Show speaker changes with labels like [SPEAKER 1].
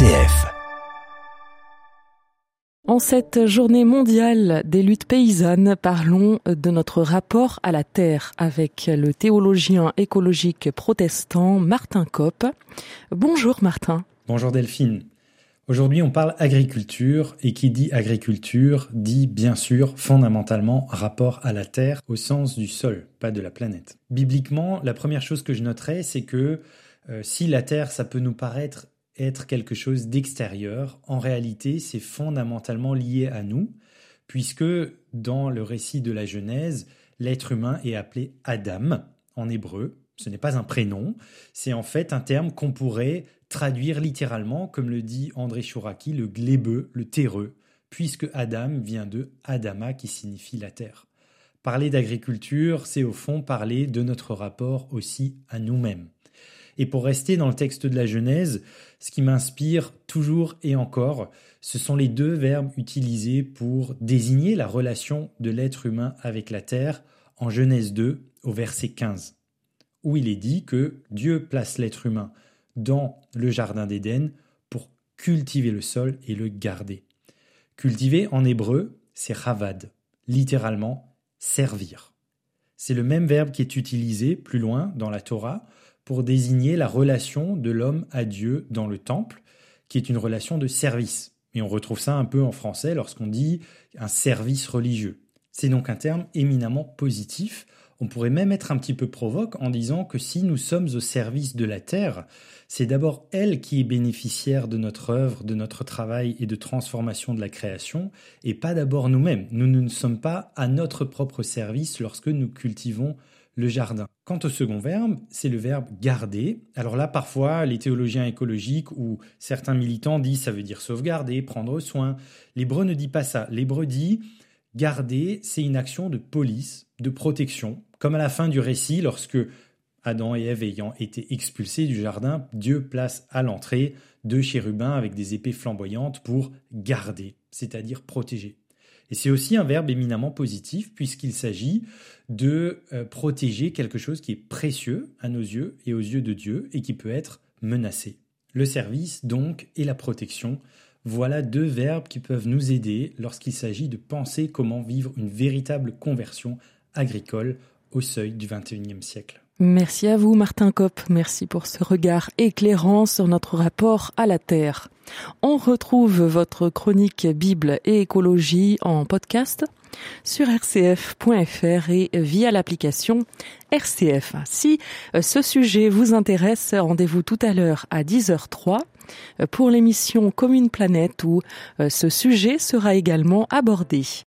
[SPEAKER 1] RCF.
[SPEAKER 2] En cette journée mondiale des luttes paysannes, parlons de notre rapport à la terre avec le théologien écologique protestant Martin Kopp. Bonjour Martin.
[SPEAKER 3] Bonjour Delphine. Aujourd'hui, on parle agriculture et qui dit agriculture dit bien sûr fondamentalement rapport à la terre au sens du sol, pas de la planète. Bibliquement, la première chose que je noterais, c'est que euh, si la terre, ça peut nous paraître être quelque chose d'extérieur, en réalité, c'est fondamentalement lié à nous, puisque dans le récit de la Genèse, l'être humain est appelé Adam en hébreu. Ce n'est pas un prénom, c'est en fait un terme qu'on pourrait traduire littéralement, comme le dit André Chouraki, le glébeux, le terreux, puisque Adam vient de Adama qui signifie la terre. Parler d'agriculture, c'est au fond parler de notre rapport aussi à nous-mêmes. Et pour rester dans le texte de la Genèse, ce qui m'inspire toujours et encore, ce sont les deux verbes utilisés pour désigner la relation de l'être humain avec la terre en Genèse 2 au verset 15, où il est dit que Dieu place l'être humain dans le jardin d'Éden pour cultiver le sol et le garder. Cultiver en hébreu, c'est ravad, littéralement servir. C'est le même verbe qui est utilisé plus loin dans la Torah pour désigner la relation de l'homme à Dieu dans le temple, qui est une relation de service. Et on retrouve ça un peu en français lorsqu'on dit un service religieux. C'est donc un terme éminemment positif on pourrait même être un petit peu provoque en disant que si nous sommes au service de la Terre, c'est d'abord elle qui est bénéficiaire de notre œuvre, de notre travail et de transformation de la création, et pas d'abord nous-mêmes. Nous, ne sommes pas à notre propre service lorsque nous cultivons le jardin. Quant au second verbe, c'est le verbe garder. Alors là, parfois, les théologiens écologiques ou certains militants disent ça veut dire sauvegarder, prendre soin. L'hébreu ne dit pas ça. L'hébreu dit garder, c'est une action de police, de protection, comme à la fin du récit, lorsque Adam et Ève ayant été expulsés du jardin, Dieu place à l'entrée deux chérubins avec des épées flamboyantes pour garder, c'est-à-dire protéger. Et c'est aussi un verbe éminemment positif puisqu'il s'agit de euh, protéger quelque chose qui est précieux à nos yeux et aux yeux de Dieu et qui peut être menacé. Le service, donc, et la protection, voilà deux verbes qui peuvent nous aider lorsqu'il s'agit de penser comment vivre une véritable conversion agricole au seuil du XXIe siècle.
[SPEAKER 2] Merci à vous, Martin Kopp. Merci pour ce regard éclairant sur notre rapport à la Terre. On retrouve votre chronique Bible et écologie en podcast sur rcf.fr et via l'application RCF. Si ce sujet vous intéresse, rendez-vous tout à l'heure à 10h03 pour l'émission Commune Planète où euh, ce sujet sera également abordé.